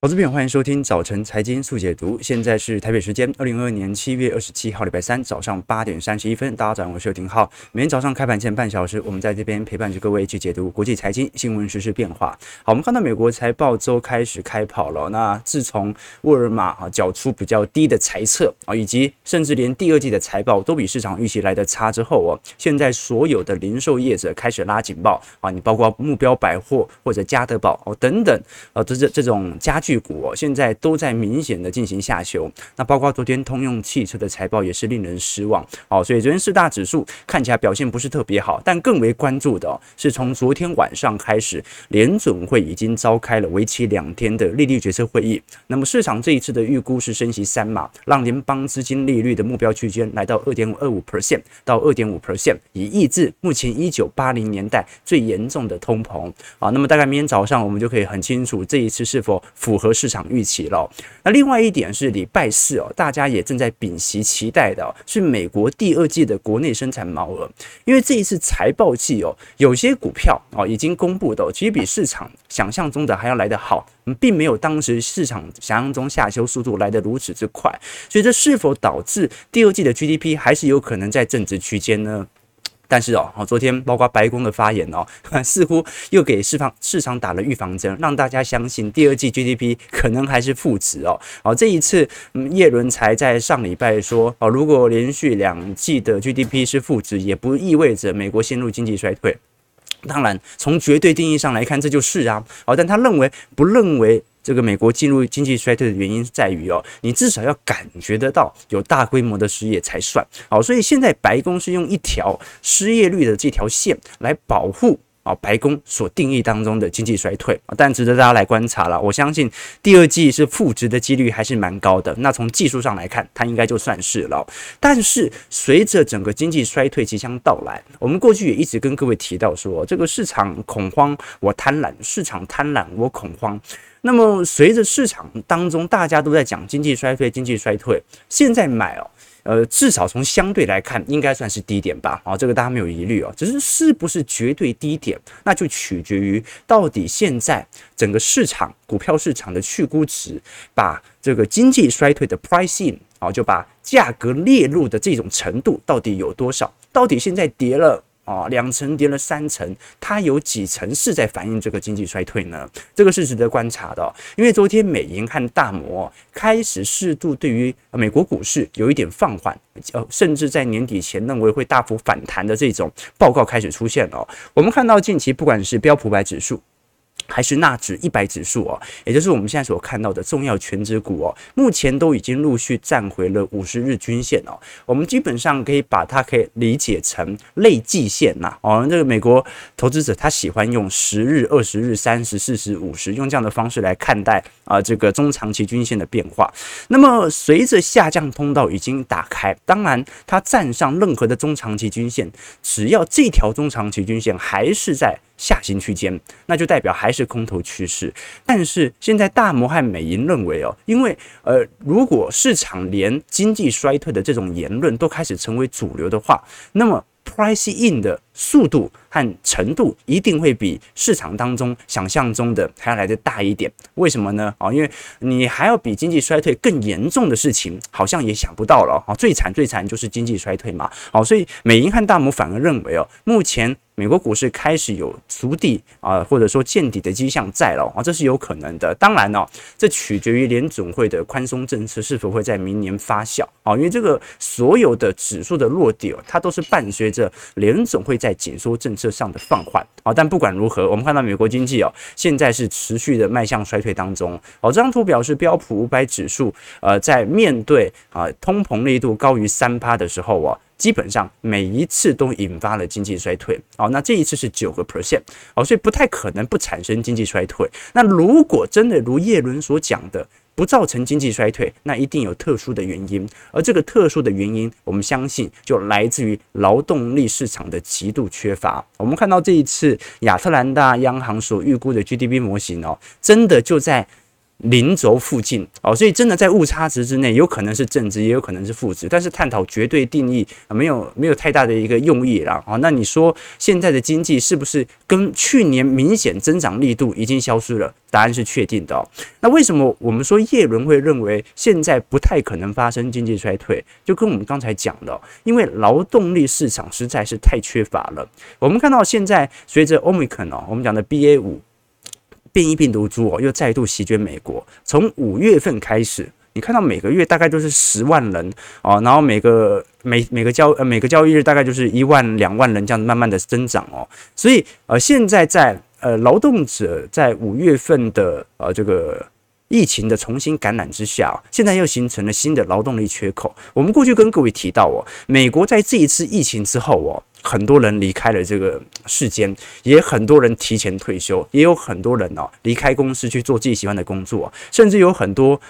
投资朋友，欢迎收听早晨财经速解读。现在是台北时间二零二二年七月二十七号，礼拜三早上八点三十一分。大家早上好，我是刘廷浩。每天早上开盘前半小时，我们在这边陪伴着各位去解读国际财经新闻、时事变化。好，我们看到美国财报周开始开跑了。那自从沃尔玛啊缴出比较低的财测啊，以及甚至连第二季的财报都比市场预期来得差之后哦，现在所有的零售业者开始拉警报啊，你包括目标百货或者家得宝哦等等啊，这这这种家具。巨股哦，现在都在明显的进行下修。那包括昨天通用汽车的财报也是令人失望。好，所以昨天四大指数看起来表现不是特别好。但更为关注的，是从昨天晚上开始，联准会已经召开了为期两天的利率决策会议。那么市场这一次的预估是升息三码，让联邦资金利率的目标区间来到二点二五 percent 到二点五 percent，以抑制目前一九八零年代最严重的通膨。啊，那么大概明天早上我们就可以很清楚这一次是否符。符合市场预期了。那另外一点是礼拜四哦，大家也正在屏息期待的是美国第二季的国内生产毛额，因为这一次财报季哦，有些股票哦已经公布的，其实比市场想象中的还要来得好，并没有当时市场想象中下修速度来得如此之快，所以这是否导致第二季的 GDP 还是有可能在正值区间呢？但是哦，昨天包括白宫的发言哦，似乎又给市场市场打了预防针，让大家相信第二季 GDP 可能还是负值哦。好，这一次，嗯，叶伦才在上礼拜说哦，如果连续两季的 GDP 是负值，也不意味着美国陷入经济衰退。当然，从绝对定义上来看，这就是啊。好，但他认为不认为。这个美国进入经济衰退的原因在于哦，你至少要感觉得到有大规模的失业才算好，所以现在白宫是用一条失业率的这条线来保护啊，白宫所定义当中的经济衰退，但值得大家来观察了。我相信第二季是负值的几率还是蛮高的，那从技术上来看，它应该就算是了。但是随着整个经济衰退即将到来，我们过去也一直跟各位提到说，这个市场恐慌我贪婪，市场贪婪我恐慌。那么，随着市场当中大家都在讲经济衰退，经济衰退，现在买哦，呃，至少从相对来看，应该算是低点吧？啊，这个大家没有疑虑哦。只是是不是绝对低点，那就取决于到底现在整个市场股票市场的去估值，把这个经济衰退的 pricing 啊，就把价格列入的这种程度到底有多少？到底现在跌了？哦，两层叠了三层，它有几层是在反映这个经济衰退呢？这个是值得观察的，因为昨天美银和大摩开始适度对于美国股市有一点放缓，呃，甚至在年底前认为会大幅反弹的这种报告开始出现了。我们看到近期不管是标普百指数。还是纳指一百指数哦，也就是我们现在所看到的重要权值股哦，目前都已经陆续站回了五十日均线哦。我们基本上可以把它可以理解成类季线呐哦。这个美国投资者他喜欢用十日、二十日、三十、四十、五十，用这样的方式来看待啊这个中长期均线的变化。那么随着下降通道已经打开，当然它站上任何的中长期均线，只要这条中长期均线还是在。下行区间，那就代表还是空头趋势。但是现在大摩和美银认为哦，因为呃，如果市场连经济衰退的这种言论都开始成为主流的话，那么 price in 的速度和程度一定会比市场当中想象中的还要来得大一点。为什么呢？啊，因为你还要比经济衰退更严重的事情，好像也想不到了啊。最惨最惨就是经济衰退嘛。好，所以美银和大摩反而认为哦，目前。美国股市开始有筑底啊，或者说见底的迹象在了啊，这是有可能的。当然呢，这取决于联总会的宽松政策是否会在明年发酵啊，因为这个所有的指数的落地哦，它都是伴随着联总会在在紧缩政策上的放缓啊。但不管如何，我们看到美国经济哦，现在是持续的迈向衰退当中哦。这张图表示标普五百指数呃，在面对啊通膨力度高于三趴的时候啊。基本上每一次都引发了经济衰退，哦，那这一次是九个 percent，哦，所以不太可能不产生经济衰退。那如果真的如叶伦所讲的不造成经济衰退，那一定有特殊的原因，而这个特殊的原因，我们相信就来自于劳动力市场的极度缺乏。我们看到这一次亚特兰大央行所预估的 GDP 模型哦，真的就在。零轴附近哦，所以真的在误差值之内，有可能是正值，也有可能是负值，但是探讨绝对定义没有没有太大的一个用意了啊。那你说现在的经济是不是跟去年明显增长力度已经消失了？答案是确定的。那为什么我们说叶伦会认为现在不太可能发生经济衰退？就跟我们刚才讲的，因为劳动力市场实在是太缺乏了。我们看到现在随着 Omicron 哦，我们讲的 BA 五。变异病毒株哦，又再度席卷美国。从五月份开始，你看到每个月大概都是十万人哦，然后每个每每个交呃每个交易日大概就是一万两万人这样慢慢的增长哦。所以呃，现在在呃劳动者在五月份的呃这个疫情的重新感染之下，现在又形成了新的劳动力缺口。我们过去跟各位提到哦，美国在这一次疫情之后哦。很多人离开了这个世间，也很多人提前退休，也有很多人哦离开公司去做自己喜欢的工作，甚至有很多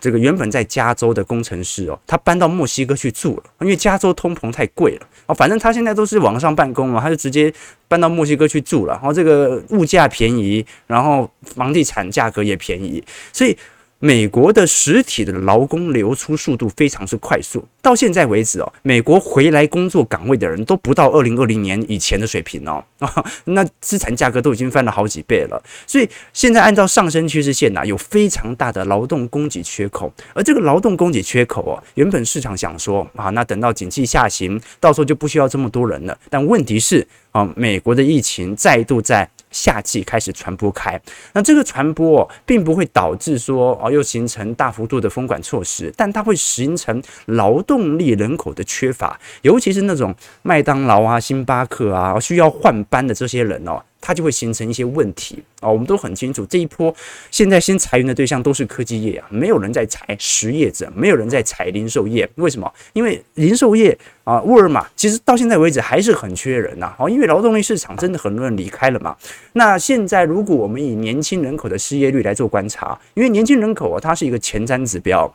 这个原本在加州的工程师哦，他搬到墨西哥去住了，因为加州通膨太贵了哦，反正他现在都是网上办公嘛，他就直接搬到墨西哥去住了，然后这个物价便宜，然后房地产价格也便宜，所以。美国的实体的劳工流出速度非常之快速，到现在为止哦，美国回来工作岗位的人都不到二零二零年以前的水平哦，那资产价格都已经翻了好几倍了，所以现在按照上升趋势线呐，有非常大的劳动供给缺口，而这个劳动供给缺口哦，原本市场想说啊，那等到景气下行，到时候就不需要这么多人了，但问题是啊，美国的疫情再度在。夏季开始传播开，那这个传播并不会导致说哦又形成大幅度的封管措施，但它会形成劳动力人口的缺乏，尤其是那种麦当劳啊、星巴克啊需要换班的这些人哦。它就会形成一些问题啊、我们都很清楚，这一波现在新裁员的对象都是科技业啊，没有人在裁实业者，没有人在裁零售业，为什么？因为零售业啊，沃尔玛其实到现在为止还是很缺人呐，哦，因为劳动力市场真的很多人离开了嘛。那现在如果我们以年轻人口的失业率来做观察，因为年轻人口啊，它是一个前瞻指标，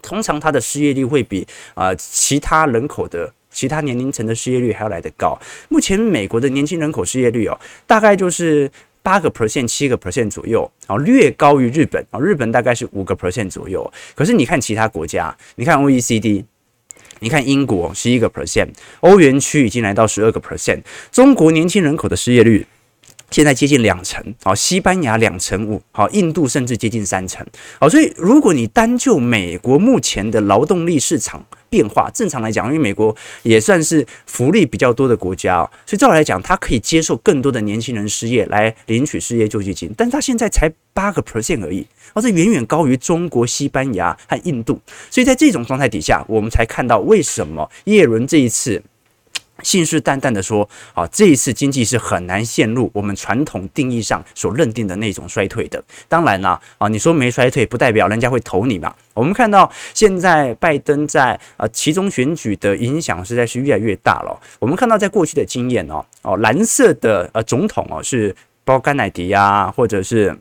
通常它的失业率会比啊、其他人口的。其他年龄层的失业率还要来得高。目前美国的年轻人口失业率哦，大概就是八个 percent、七个 percent 左右，啊，略高于日本啊，日本大概是五个 percent 左右。可是你看其他国家，你看 OECD，你看英国十一个 percent，欧元区已经来到十二个 percent。中国年轻人口的失业率现在接近两成，好，西班牙两成五，好，印度甚至接近三成，好，所以如果你单就美国目前的劳动力市场，变化正常来讲，因为美国也算是福利比较多的国家哦，所以照来讲，它可以接受更多的年轻人失业来领取失业救济金，但是它现在才八个 percent 而已，而这远远高于中国、西班牙和印度，所以在这种状态底下，我们才看到为什么耶伦这一次。信誓旦旦的说：“啊，这一次经济是很难陷入我们传统定义上所认定的那种衰退的。当然啦，啊，你说没衰退，不代表人家会投你嘛。我们看到现在拜登在啊其中选举的影响实在是越来越大了。我们看到在过去的经验哦，哦，蓝色的呃总统哦是包括甘乃迪啊，或者是。”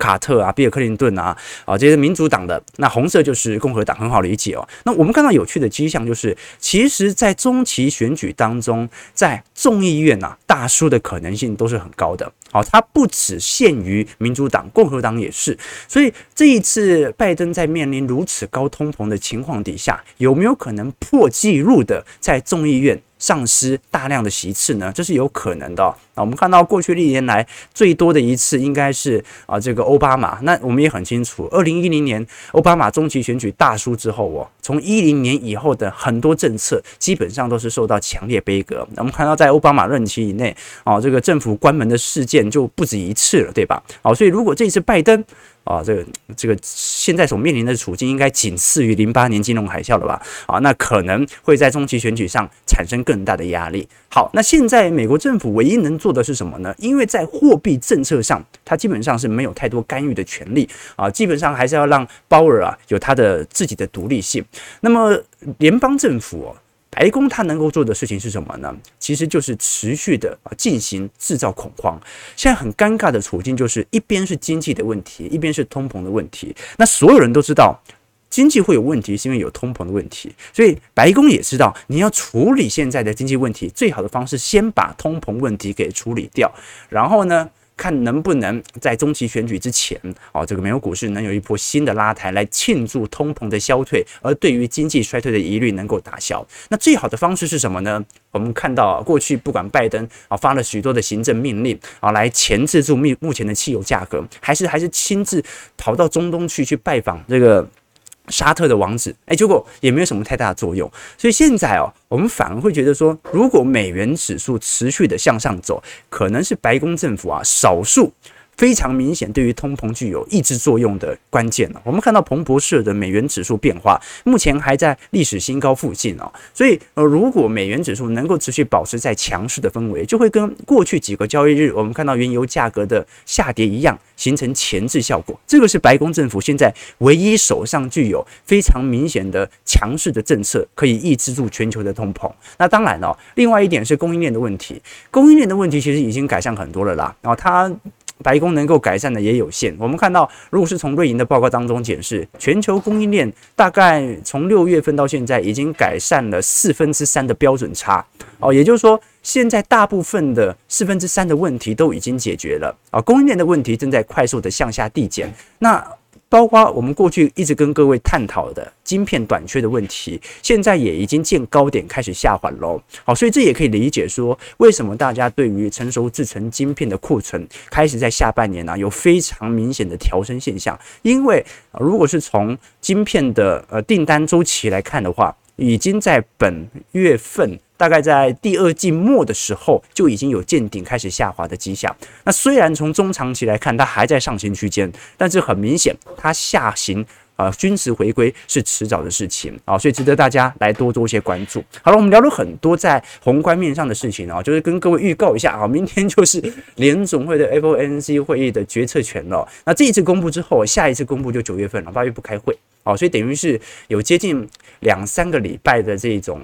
卡特啊，比尔克林顿啊，啊，这些民主党的，那红色就是共和党，很好理解哦。那我们看到有趣的迹象就是，其实，在中期选举当中，在众议院啊，大输的可能性都是很高的。好，它不只限于民主党，共和党也是。所以这一次拜登在面临如此高通膨的情况底下，有没有可能破纪录的在众议院？丧失大量的席次呢，这是有可能的。啊，我们看到过去历年来最多的一次应该是啊这个奥巴马。那我们也很清楚，二零一零年奥巴马中期选举大输之后，哦，从一零年以后的很多政策基本上都是受到强烈杯葛。我们看到在奥巴马任期以内，啊这个政府关门的事件就不止一次了，对吧？好，所以如果这次拜登。啊，这个这个现在所面临的处境应该仅次于零八年金融海啸了吧？啊，那可能会在中期选举上产生更大的压力。好，那现在美国政府唯一能做的是什么呢？因为在货币政策上，它基本上是没有太多干预的权利啊，基本上还是要让鲍尔啊有他的自己的独立性。那么联邦政府。白宫它能够做的事情是什么呢？其实就是持续的啊进行制造恐慌。现在很尴尬的处境就是一边是经济的问题，一边是通膨的问题。那所有人都知道经济会有问题，是因为有通膨的问题。所以白宫也知道你要处理现在的经济问题，最好的方式先把通膨问题给处理掉，然后呢，看能不能在中期选举之前，哦，这个美国股市能有一波新的拉抬，来庆祝通膨的消退，而对于经济衰退的疑虑能够打消。那最好的方式是什么呢？我们看到过去不管拜登啊发了许多的行政命令啊，来钳制住目目前的汽油价格，还是还是亲自跑到中东去去拜访这个。沙特的王子，哎，结果也没有什么太大的作用，所以现在哦，我们反而会觉得说，如果美元指数持续的向上走，可能是白宫政府啊少数。非常明显，对于通膨具有抑制作用的关键了。我们看到彭博社的美元指数变化，目前还在历史新高附近哦。所以，呃，如果美元指数能够持续保持在强势的氛围，就会跟过去几个交易日我们看到原油价格的下跌一样，形成前置效果。这个是白宫政府现在唯一手上具有非常明显的强势的政策，可以抑制住全球的通膨。那当然了，另外一点是供应链的问题，供应链的问题其实已经改善很多了啦。然后它。白宫能够改善的也有限。我们看到，如果是从瑞银的报告当中检视，全球供应链大概从六月份到现在已经改善了四分之三的标准差。哦，也就是说，现在大部分的四分之三的问题都已经解决了。啊，供应链的问题正在快速的向下递减。那包括我们过去一直跟各位探讨的晶片短缺的问题，现在也已经见高点开始下缓喽。好，所以这也可以理解说，为什么大家对于成熟制程晶片的库存开始在下半年呢、有非常明显的调升现象。因为如果是从晶片的呃订单周期来看的话，已经在本月份。大概在第二季末的时候就已经有见顶开始下滑的迹象。那虽然从中长期来看，它还在上行区间，但是很明显，它下行啊，均值回归是迟早的事情啊，所以值得大家来多做一些关注。好了，我们聊了很多在宏观面上的事情啊，就是跟各位预告一下啊，明天就是联总会的 FOMC 会议的决策权了。那这一次公布之后，下一次公布就九月份了，八月不开会啊，所以等于是有接近两三个礼拜的这种。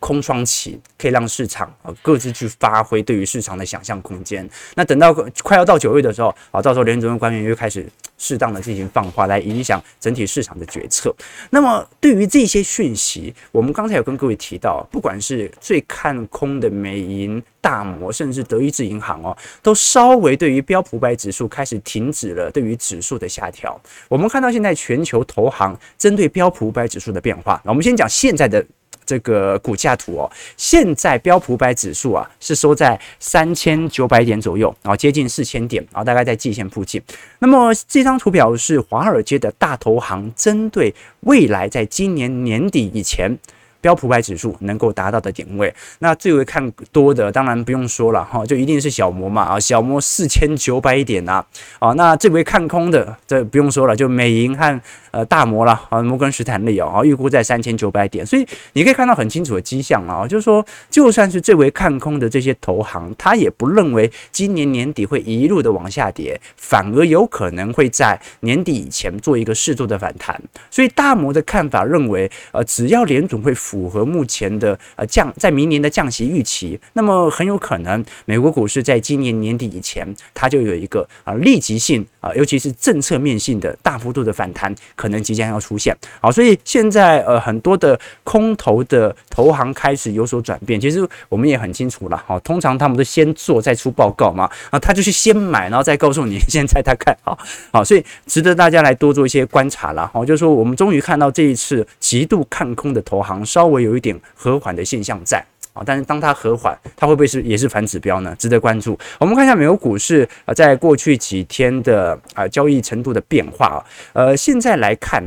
空窗期可以让市场啊各自去发挥对于市场的想象空间。那等到快要到九月的时候啊，到时候联准会官员又开始适当的进行放话，来影响整体市场的决策。那么对于这些讯息，我们刚才有跟各位提到，不管是最看空的美银、大摩，甚至德意志银行哦，都稍微对于标普五百指数开始停止了对于指数的下调。我们看到现在全球投行针对标普五百指数的变化，那我们先讲现在的。这个股价图哦，现在标普百指数啊是收在三千九百点左右，然后接近四千点，然后大概在季线附近。那么这张图表是华尔街的大投行针对未来在今年年底以前。标普百指数能够达到的点位，那最为看多的当然不用说了哈，就一定是小摩嘛啊，小摩四千九百点呐啊，那最为看空的这不用说了，就美银和呃大摩了啊，摩根士丹利哦，预估在三千九百点，所以你可以看到很清楚的迹象啊，就是说就算是最为看空的这些投行，他也不认为今年年底会一路的往下跌，反而有可能会在年底以前做一个适度的反弹，所以大摩的看法认为，呃，只要联总会符合目前的呃降在明年的降息预期，那么很有可能美国股市在今年年底以前，它就有一个啊立即性啊，尤其是政策面性的大幅度的反弹，可能即将要出现。好，所以现在呃很多的空头的投行开始有所转变。其实我们也很清楚了，好，通常他们都先做再出报告嘛，啊，他就是先买，然后再告诉你现在他看好，好，所以值得大家来多做一些观察了。好，就是说我们终于看到这一次极度看空的投行稍。微有一点和缓的现象在啊，但是当它和缓，它会不会是也是反指标呢？值得关注。我们看一下美国股市啊，在过去几天的啊交易程度的变化啊，呃，现在来看，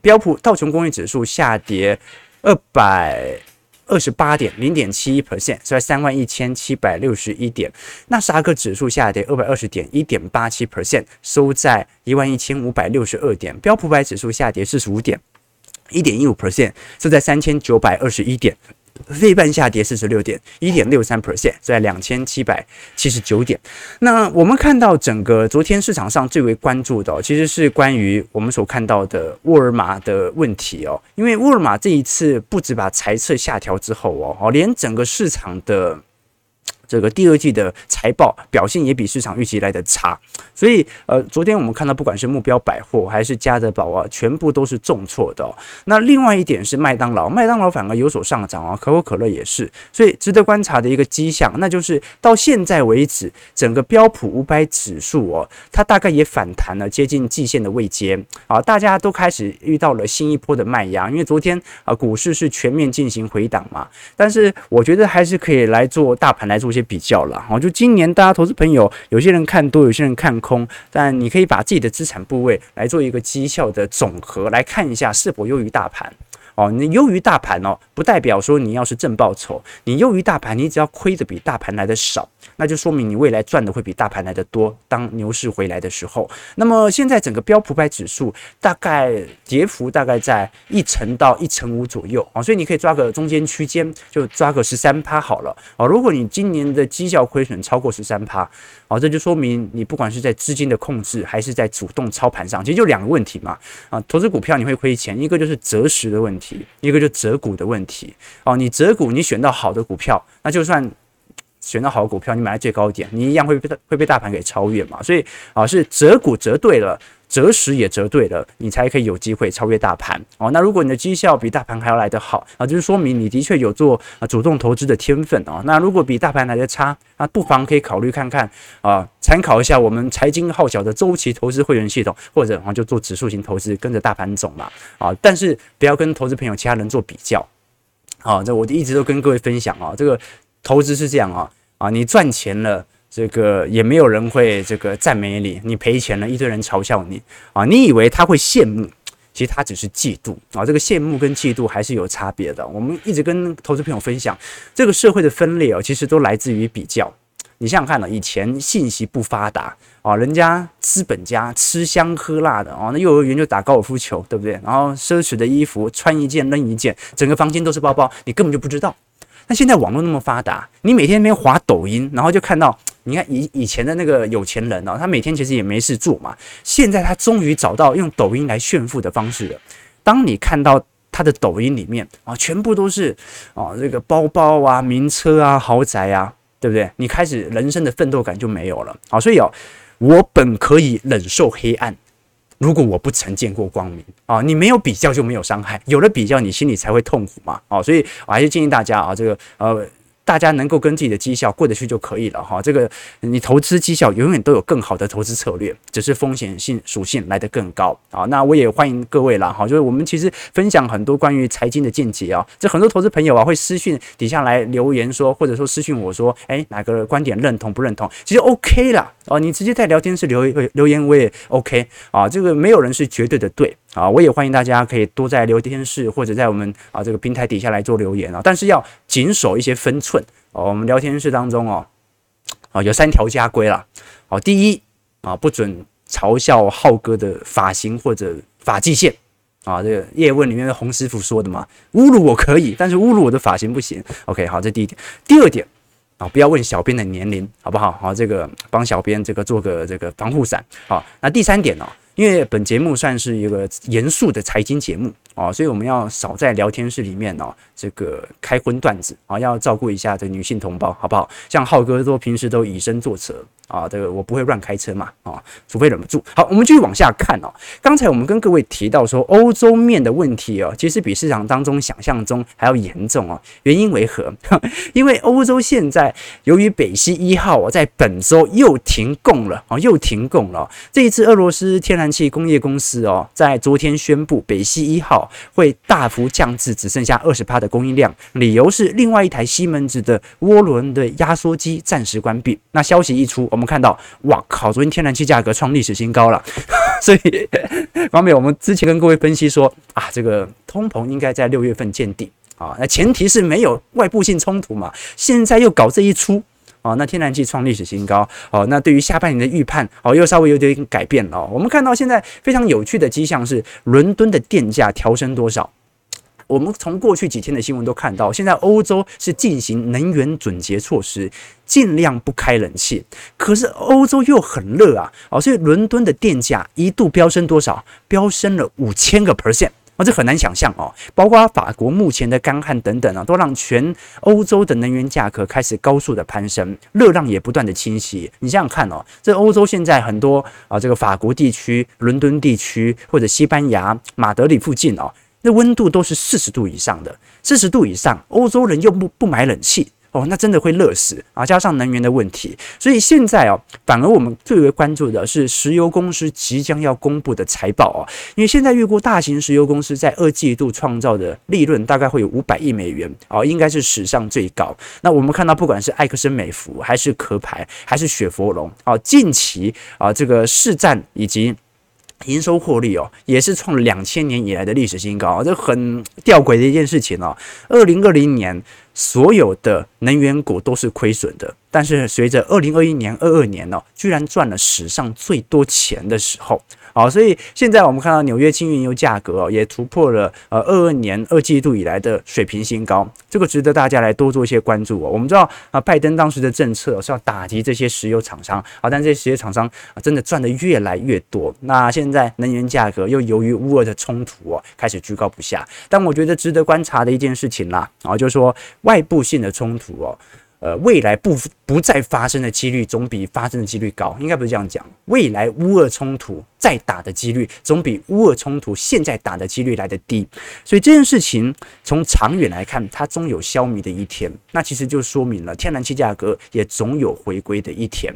标普道琼工业指数下跌二百二十八点零点七一 percent，收在三万一千七百六十一点。纳斯达克指数下跌二百二十点一点八七 percent，收在一万一千五百六十二点。标普百指数下跌四十五点。一点一五 percent，是在三千九百二十一点，费半下跌四十六点，一点六三 percent，在两千七百七十九点。那我们看到整个昨天市场上最为关注的，其实是关于我们所看到的沃尔玛的问题哦，因为沃尔玛这一次不止把财测下调之后哦，哦，连整个市场的。这个第二季的财报表现也比市场预期来的差，所以呃，昨天我们看到不管是目标百货还是家得宝啊，全部都是重挫的哦。那另外一点是麦当劳，麦当劳反而有所上涨啊，可口可乐也是，所以值得观察的一个迹象，那就是到现在为止，整个标普五百指数哦，它大概也反弹了接近季线的位阶。啊，大家都开始遇到了新一波的卖压，因为昨天啊股市是全面进行回档嘛，但是我觉得还是可以来做大盘来做些比较了哈，就今年大家投资朋友，有些人看多，有些人看空，但你可以把自己的资产部位来做一个绩效的总和，来看一下是否优于大盘。哦，你优于大盘哦，不代表说你要是正报酬，你优于大盘，你只要亏的比大盘来的少，那就说明你未来赚的会比大盘来的多。当牛市回来的时候，那么现在整个标普百指数大概跌幅大概在一成到一成五左右啊，所以你可以抓个中间区间，就抓个十三趴好了啊。如果你今年的绩效亏损超过十三趴，哦，这就说明你不管是在资金的控制还是在主动操盘上，其实就两个问题嘛啊，投资股票你会亏钱，一个就是择时的问题。一个就择股的问题哦，你择股，你选到好的股票，那就算选到好股票，你买在最高点，你一样会被会被大盘给超越嘛。所以啊，是择股择对了，择时也择对了，你才可以有机会超越大盘哦。那如果你的绩效比大盘还要来得好啊，就是说明你的确有做啊主动投资的天分哦。那如果比大盘来的差，那不妨可以考虑看看啊，参考一下我们财经号角的周期投资会员系统，或者啊就做指数型投资，跟着大盘走嘛啊。但是不要跟投资朋友其他人做比较啊。这我一直都跟各位分享啊，这个。投资是这样啊啊，你赚钱了，这个也没有人会这个赞美你；你赔钱了，一堆人嘲笑你啊。你以为他会羡慕，其实他只是嫉妒啊。这个羡慕跟嫉妒还是有差别的。我们一直跟投资朋友分享，这个社会的分裂哦，其实都来自于比较。你想想看呢，以前信息不发达啊，人家资本家吃香喝辣的啊，那幼儿园就打高尔夫球，对不对？然后奢侈的衣服穿一件扔一件，整个房间都是包包，你根本就不知道。那现在网络那么发达，你每天那边滑抖音，然后就看到，你看以以前的那个有钱人哦，他每天其实也没事做嘛。现在他终于找到用抖音来炫富的方式了。当你看到他的抖音里面啊，全部都是啊这个包包啊、名车啊、豪宅啊，对不对？你开始人生的奋斗感就没有了啊。所以哦，我本可以忍受黑暗。如果我不曾见过光明啊，你没有比较就没有伤害，有了比较你心里才会痛苦嘛哦，所以我还是建议大家啊，这个呃。大家能够跟自己的绩效过得去就可以了哈。这个你投资绩效永远都有更好的投资策略，只是风险性属性来得更高啊。那我也欢迎各位了哈，就是我们其实分享很多关于财经的见解啊。这很多投资朋友啊会私讯底下来留言说，或者说私讯我说，诶，哪个观点认同不认同？其实 OK 啦哦，你直接在聊天室留一留言我也 OK 啊。这个没有人是绝对的对啊。我也欢迎大家可以多在聊天室或者在我们啊这个平台底下来做留言啊，但是要谨守一些分寸。哦，我们聊天室当中哦，啊，有三条家规啦。哦，第一啊，不准嘲笑浩哥的发型或者发际线啊。这个叶问里面的洪师傅说的嘛，侮辱我可以，但是侮辱我的发型不行。OK，好，这第一点。第二点啊，不要问小编的年龄，好不好？好，这个帮小编这个做个这个防护伞。好，那第三点呢？因为本节目算是一个严肃的财经节目。啊，所以我们要少在聊天室里面哦，这个开荤段子啊，要照顾一下这女性同胞，好不好？像浩哥都平时都以身作则。啊，这个我不会乱开车嘛，啊，除非忍不住。好，我们继续往下看哦。刚才我们跟各位提到说，欧洲面的问题哦，其实比市场当中想象中还要严重哦。原因为何？因为欧洲现在由于北溪一号哦，在本周又停供了哦，又停供了。这一次，俄罗斯天然气工业公司哦，在昨天宣布，北溪一号会大幅降至只剩下二十帕的供应量，理由是另外一台西门子的涡轮的压缩机暂时关闭。那消息一出，我们看到，哇靠！昨天天然气价格创历史新高了，所以方面我们之前跟各位分析说啊，这个通膨应该在六月份见底啊，那前提是没有外部性冲突嘛。现在又搞这一出哦，那天然气创历史新高哦，那对于下半年的预判哦，又稍微有点改变了。哦我们看到现在非常有趣的迹象是，伦敦的电价调升多少？我们从过去几天的新闻都看到，现在欧洲是进行能源准节措施，尽量不开冷气。可是欧洲又很热啊，哦，所以伦敦的电价一度飙升多少？飙升了五千个 percent 啊，这很难想象哦。包括法国目前的干旱等等啊，都让全欧洲的能源价格开始高速的攀升，热浪也不断的侵袭。你想想看哦，这欧洲现在很多啊，这个法国地区、伦敦地区或者西班牙马德里附近哦，那温度都是四十度以上的，四十度以上，欧洲人又不不买冷气。哦，那真的会热死啊！加上能源的问题，所以现在哦，反而我们最为关注的是石油公司即将要公布的财报哦，因为现在预估大型石油公司在二季度创造的利润大概会有五百亿美元哦，应该是史上最高。那我们看到，不管是埃克森美孚，还是壳牌，还是雪佛龙哦，近期啊这个市占以及营收获利哦，也是创两千年以来的历史新高，这很吊诡的一件事情哦。二零二零年。所有的能源股都是亏损的，但是随着二零二一年、二二年呢、居然赚了史上最多钱的时候，好，所以现在我们看到纽约轻原油价格哦，也突破了呃二二年二季度以来的水平新高，这个值得大家来多做一些关注哦。我们知道啊，拜登当时的政策是要打击这些石油厂商啊，但这些石油厂商啊，真的赚得越来越多。那现在能源价格又由于乌俄的冲突哦，开始居高不下。但我觉得值得观察的一件事情啦，啊，就是说。外部性的冲突哦，呃，未来不不再发生的几率总比发生的几率高，应该不是这样讲。未来乌俄冲突再打的几率总比乌俄冲突现在打的几率来得低，所以这件事情从长远来看，它终有消弭的一天。那其实就说明了天然气价格也总有回归的一天。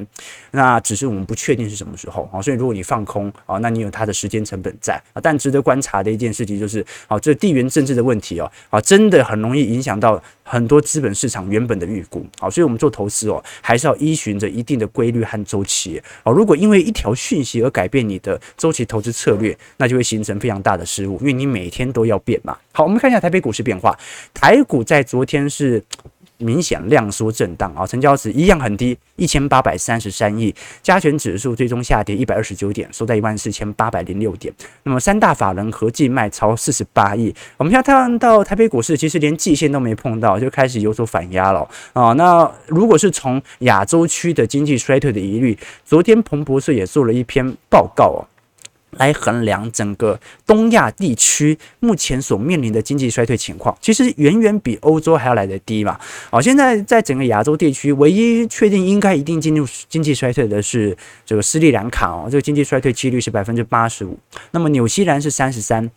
那只是我们不确定是什么时候啊。所以如果你放空啊，那你有它的时间成本在啊。但值得观察的一件事情就是，啊，这地缘政治的问题哦，啊，真的很容易影响到很多资本市场原本的预估。好，所以我们做投资哦，还是要依循着一定的规律和周期。哦，如果因为一条讯息而改变你的周期投资策略，那就会形成非常大的失误，因为你每天都要变嘛。好，我们看一下台北股市变化。台股在昨天是明显量缩震荡啊，成交值一样很低，一千八百三十三亿。加权指数最终下跌一百二十九点，收在一万四千八百零六点。那么三大法人合计卖超四十八亿。我们现在看到台北股市其实连季线都没碰到，就开始有所反压了啊。那如果是从亚洲区的经济衰退的疑虑，昨天彭博社也做了一篇报告哦。来衡量整个东亚地区目前所面临的经济衰退情况，其实远远比欧洲还要来得低嘛。好，现在在整个亚洲地区，唯一确定应该一定进入经济衰退的是这个斯里兰卡哦，这个经济衰退几率是百分之八十五。那么纽西兰是三十三，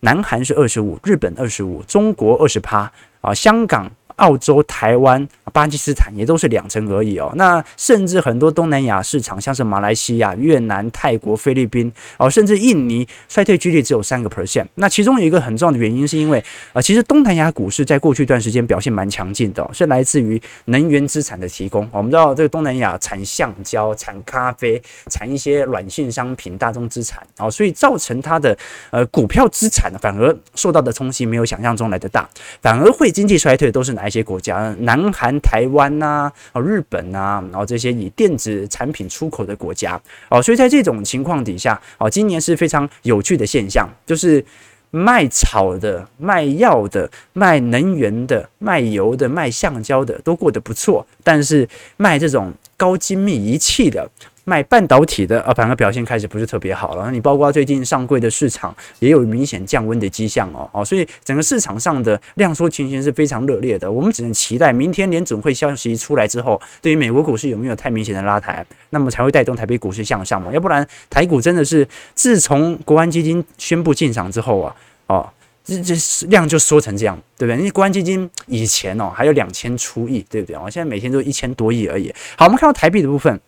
南韩是二十五，日本二十五，中国二十趴啊，香港。澳洲、台湾、巴基斯坦也都是两成而已哦。那甚至很多东南亚市场，像是马来西亚、越南、泰国、菲律宾哦，甚至印尼，衰退几率只有三个 percent。那其中有一个很重要的原因，是因为啊，其实东南亚股市在过去一段时间表现蛮强劲的，哦，是来自于能源资产的提供。我们知道这个东南亚产橡胶、产咖啡、产一些软性商品、大宗资产哦，所以造成它的呃股票资产反而受到的冲击没有想象中来的大，反而会经济衰退都是难哪？些国家？南韩、台湾呐，哦，日本呐，然后这些以电子产品出口的国家，哦，所以在这种情况底下，哦，今年是非常有趣的现象，就是卖草的、卖药的、卖能源的、卖油的、卖橡胶的都过得不错，但是卖这种高精密仪器的。卖半导体的啊，反而表现开始不是特别好了。你包括最近上柜的市场也有明显降温的迹象哦哦，所以整个市场上的量缩情形是非常热烈的。我们只能期待明天联准会消息出来之后，对于美国股市有没有太明显的拉抬，那么才会带动台北股市向上嘛。要不然台股真的是自从国安基金宣布进场之后啊，哦，这这量就缩成这样，对不对？因为国安基金以前哦还有两千出亿，对不对？哦，现在每天都一千多亿而已。好，我们看到台币的部分。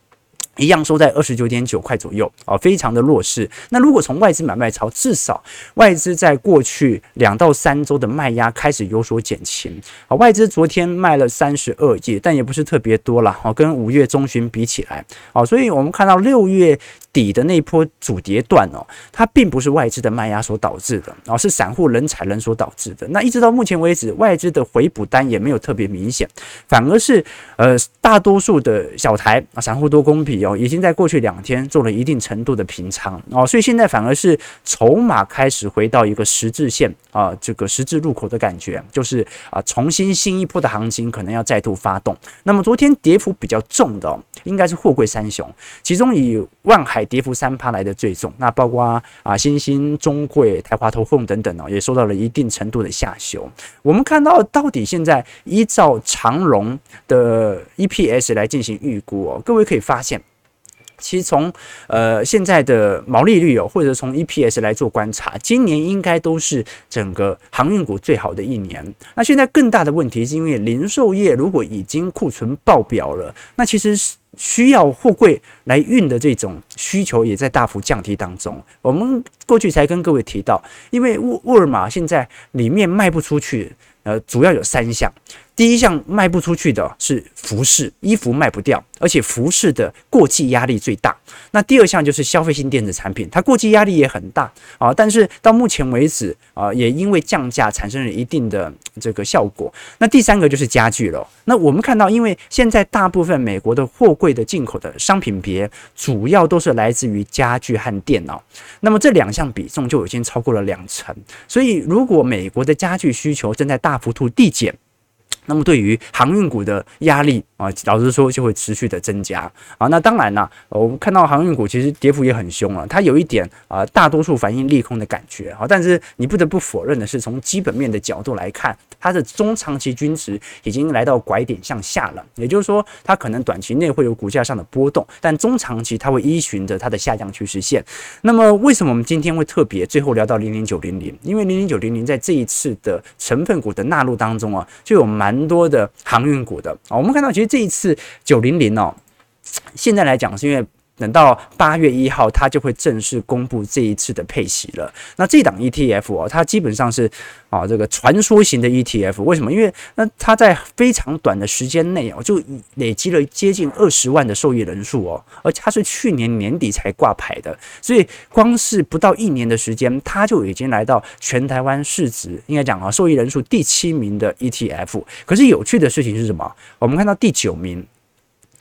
一样收在二十九点九块左右啊，非常的弱势。那如果从外资买卖潮，至少外资在过去两到三周的卖压开始有所减轻啊。外资昨天卖了三十二亿，但也不是特别多了啊，跟五月中旬比起来啊，所以我们看到六月底的那波主跌段哦，它并不是外资的卖压所导致的啊，是散户人踩人所导致的。那一直到目前为止，外资的回补单也没有特别明显，反而是呃大多数的小台啊，散户多空比。哦，已经在过去两天做了一定程度的平仓哦，所以现在反而是筹码开始回到一个十字线啊，这个十字路口的感觉，就是啊，重新新一波的行情可能要再度发动。那么昨天跌幅比较重的，应该是货柜三雄，其中以万海跌幅三趴来的最重，那包括啊新兴、中柜、台华投控等等哦，也受到了一定程度的下修。我们看到到底现在依照长荣的 EPS 来进行预估哦，各位可以发现。其实从呃现在的毛利率哦，或者从 EPS 来做观察，今年应该都是整个航运股最好的一年。那现在更大的问题是因为零售业如果已经库存爆表了，那其实需要货柜来运的这种需求也在大幅降低当中。我们过去才跟各位提到，因为沃沃尔玛现在里面卖不出去，呃，主要有三项。第一项卖不出去的是服饰，衣服卖不掉，而且服饰的过季压力最大。那第二项就是消费性电子产品，它过季压力也很大啊。但是到目前为止啊，也因为降价产生了一定的这个效果。那第三个就是家具了。那我们看到，因为现在大部分美国的货柜的进口的商品别，主要都是来自于家具和电脑。那么这两项比重就已经超过了两成。所以如果美国的家具需求正在大幅度递减，那么对于航运股的压力啊，老实说就会持续的增加啊。那当然了，我们看到航运股其实跌幅也很凶啊，它有一点啊，大多数反映利空的感觉啊。但是你不得不否认的是，从基本面的角度来看，它的中长期均值已经来到拐点向下了。也就是说，它可能短期内会有股价上的波动，但中长期它会依循着它的下降趋势线。那么为什么我们今天会特别最后聊到零零九零零？因为零零九零零在这一次的成分股的纳入当中啊，就有蛮。多的航运股的啊，我们看到其实这一次九零零哦，现在来讲是因为等到八月一号，它就会正式公布这一次的配息了。那这档 ETF 哦，它基本上是啊这个传说型的 ETF，为什么？因为那它在非常短的时间内哦，就累积了接近二十万的受益人数哦，而且它是去年年底才挂牌的，所以光是不到一年的时间，它就已经来到全台湾市值应该讲啊受益人数第七名的 ETF。可是有趣的事情是什么？我们看到第九名。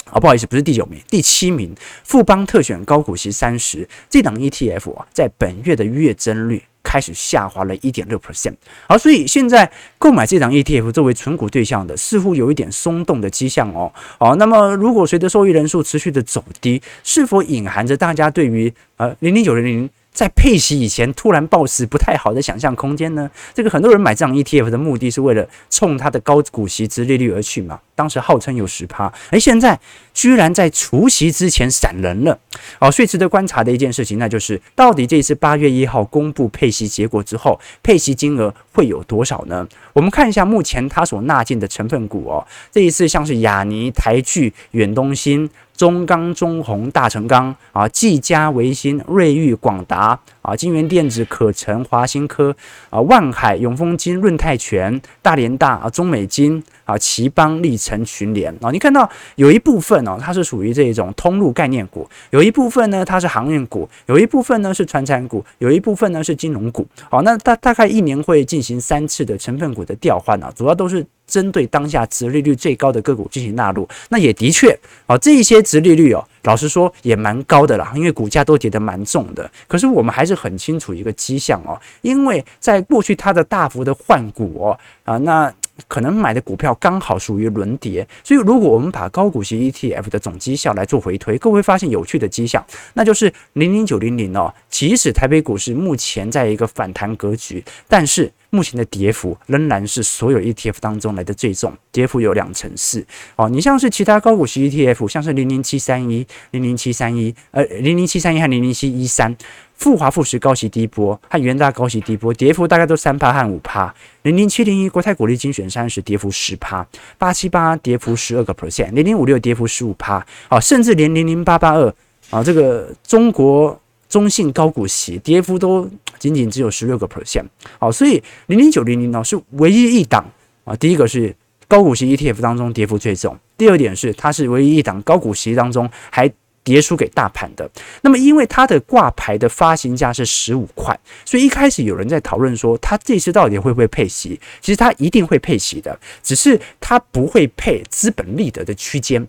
好，不好意思，不是第九名，第七名，富邦特选高股息三十这档 ETF 啊，在本月的月增率开始下滑了一点六 percent。好，所以现在购买这档 ETF 作为存股对象的，似乎有一点松动的迹象哦。好，那么如果随着受益人数持续的走低，是否隐含着大家对于呃零零九零零？在配息以前突然暴死不太好的想象空间呢？这个很多人买这样 ETF 的目的是为了冲它的高股息殖利率而去嘛？当时号称有十趴，哎，现在居然在除夕之前闪人了。哦，所以值得观察的一件事情，那就是到底这一次八月一号公布配息结果之后，配息金额会有多少呢？我们看一下目前它所纳进的成分股哦，这一次像是亚尼、台聚、远东新。中钢、中鸿、大成钢啊，技嘉、维新、瑞昱、广达啊，金源电子、可成、华新科啊，万海、永丰金、润泰全、大连大啊，中美金啊，奇邦、力成、群联啊，你看到有一部分哦，它是属于这种通路概念股，有一部分呢，它是航运股，有一部分呢是传产股，有一部分呢是金融股。好，那大大概一年会进行三次的成分股的调换啊，主要都是。针对当下殖利率最高的个股进行纳入，那也的确啊，这一些殖利率哦，老实说也蛮高的啦，因为股价都跌得蛮重的。可是我们还是很清楚一个迹象哦，因为在过去它的大幅的换股哦啊，那可能买的股票刚好属于轮跌，所以如果我们把高股息 ETF 的总绩效来做回推，各位会发现有趣的迹象，那就是零零九零零哦，即使台北股市目前在一个反弹格局，但是。目前的跌幅仍然是所有 ETF 当中来的最重，跌幅有两成四。哦，你像是其他高股息 ETF，像是零零七三一、零零七三一、呃零零七三一和零零七一三，复华富时高息低波和元大高息低波，跌幅大概都三趴和五趴。零零七零一国泰股利精选三十，跌幅十趴。八七八跌幅十二个 percent，零零五六跌幅十五趴。哦，甚至连零零八八二啊，这个中国。中信高股息跌幅都仅仅只有十六个 percent，好，所以零零九零零呢是唯一一档啊。第一个是高股息 ETF 当中跌幅最重，第二点是它是唯一一档高股息当中还跌输给大盘的。那么因为它的挂牌的发行价是十五块，所以一开始有人在讨论说它这次到底会不会配息？其实它一定会配息的，只是它不会配资本利得的区间。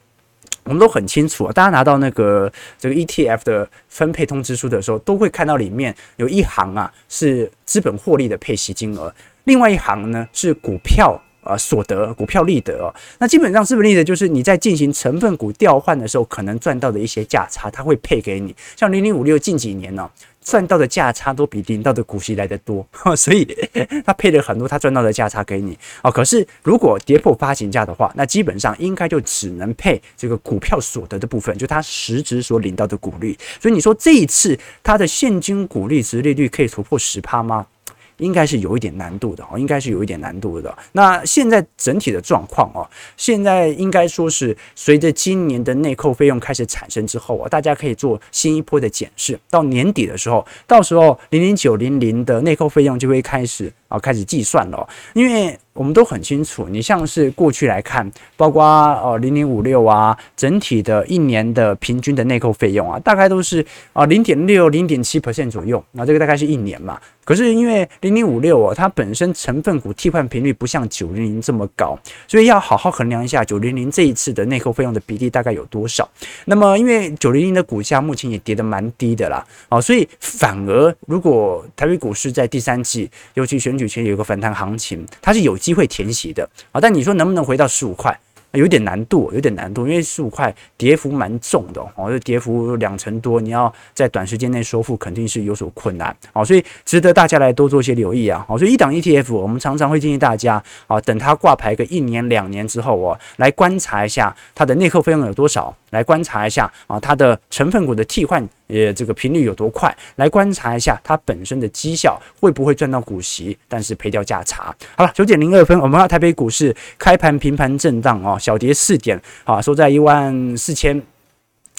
我们都很清楚啊，大家拿到那个这个 ETF 的分配通知书的时候，都会看到里面有一行啊是资本获利的配息金额，另外一行呢是股票啊所得、股票利得哦。那基本上资本利得就是你在进行成分股调换的时候可能赚到的一些价差，它会配给你。像零零五六近几年呢、赚到的价差都比领到的股息来得多，所以 他配了很多他赚到的价差给你哦。可是如果跌破发行价的话，那基本上应该就只能配这个股票所得的部分，就他实质所领到的股利。所以你说这一次他的现金股利值利率可以突破十趴吗？应该是有一点难度的哦，应该是有一点难度的。那现在整体的状况哦，现在应该说是随着今年的内扣费用开始产生之后啊，大家可以做新一波的检视。到年底的时候，到时候零零九零零的内扣费用就会开始开始计算了，因为。我们都很清楚，你像是过去来看，包括呃零零五六啊，整体的一年的平均的内扣费用啊，大概都是啊零点六、零点七 percent 左右。那这个大概是一年嘛。可是因为零零五六哦，它本身成分股替换频率不像九零零这么高，所以要好好衡量一下九零零这一次的内扣费用的比例大概有多少。那么因为九零零的股价目前也跌得蛮低的啦，啊，所以反而如果台北股市在第三季，尤其选举前有个反弹行情，它是有机会填息的啊，但你说能不能回到十五块？有点难度，有点难度，因为十五块跌幅蛮重的哦，就跌幅两成多，你要在短时间内收复肯定是有所困难哦，所以值得大家来多做些留意啊。好，所以一档 ETF，我们常常会建议大家啊，等它挂牌个一年两年之后哦，来观察一下它的内扣费用有多少，来观察一下啊它的成分股的替换。呃这个频率有多快？来观察一下它本身的绩效会不会赚到股息，但是赔掉价差。好了，九点零二分，我们看台北股市开盘平盘震荡哦，小跌四点，啊，收在一万四千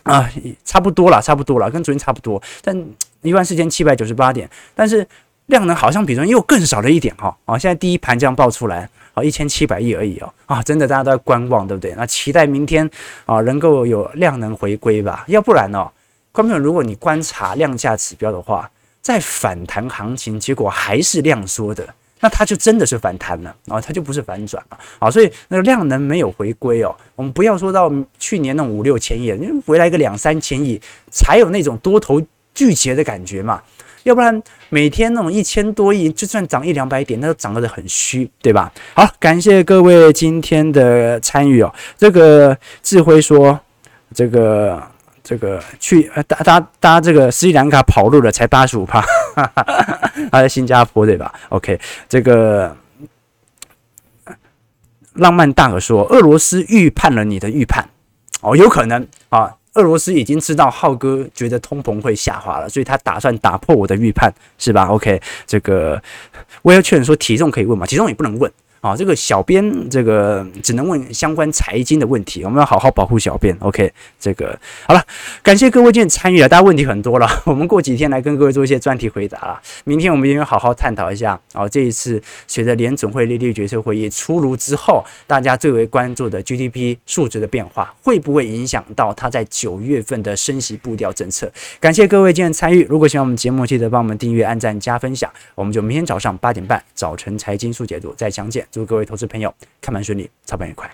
啊，差不多了，差不多了，跟昨天差不多，但一万四千七百九十八点，但是量能好像比昨天又更少了一点哈。啊，现在第一盘这样爆出来，啊，一千七百亿而已哦，啊，真的大家都在观望，对不对？那期待明天啊能够有量能回归吧，要不然哦。观众，如果你观察量价指标的话，在反弹行情，结果还是量缩的，那它就真的是反弹了啊，它就不是反转了啊，所以那个量能没有回归哦。我们不要说到去年那五六千亿，因为回来个两三千亿，才有那种多头聚集的感觉嘛。要不然每天那种一千多亿，就算涨一两百点，那都涨得很虚，对吧？好，感谢各位今天的参与哦。这个智辉说，这个。这个去搭搭搭这个斯里兰卡跑路了，才八十五趴，他在新加坡对吧？OK，这个浪漫大可说，俄罗斯预判了你的预判哦，有可能啊，俄罗斯已经知道浩哥觉得通膨会下滑了，所以他打算打破我的预判，是吧？OK，这个我要劝说体重可以问吗？体重也不能问。啊，这个小编这个只能问相关财经的问题，我们要好好保护小编。OK，这个好了，感谢各位今天参与了，大家问题很多了，我们过几天来跟各位做一些专题回答了。明天我们也会好好探讨一下，啊，这一次随着联准会利率决策会议出炉之后，大家最为关注的 GDP 数值的变化，会不会影响到它在九月份的升息步调政策？感谢各位今天参与，如果喜欢我们节目，记得帮我们订阅、按赞、加分享，我们就明天早上八点半早晨财经速解读再相见。祝各位投资朋友看盘顺利，操盘愉快。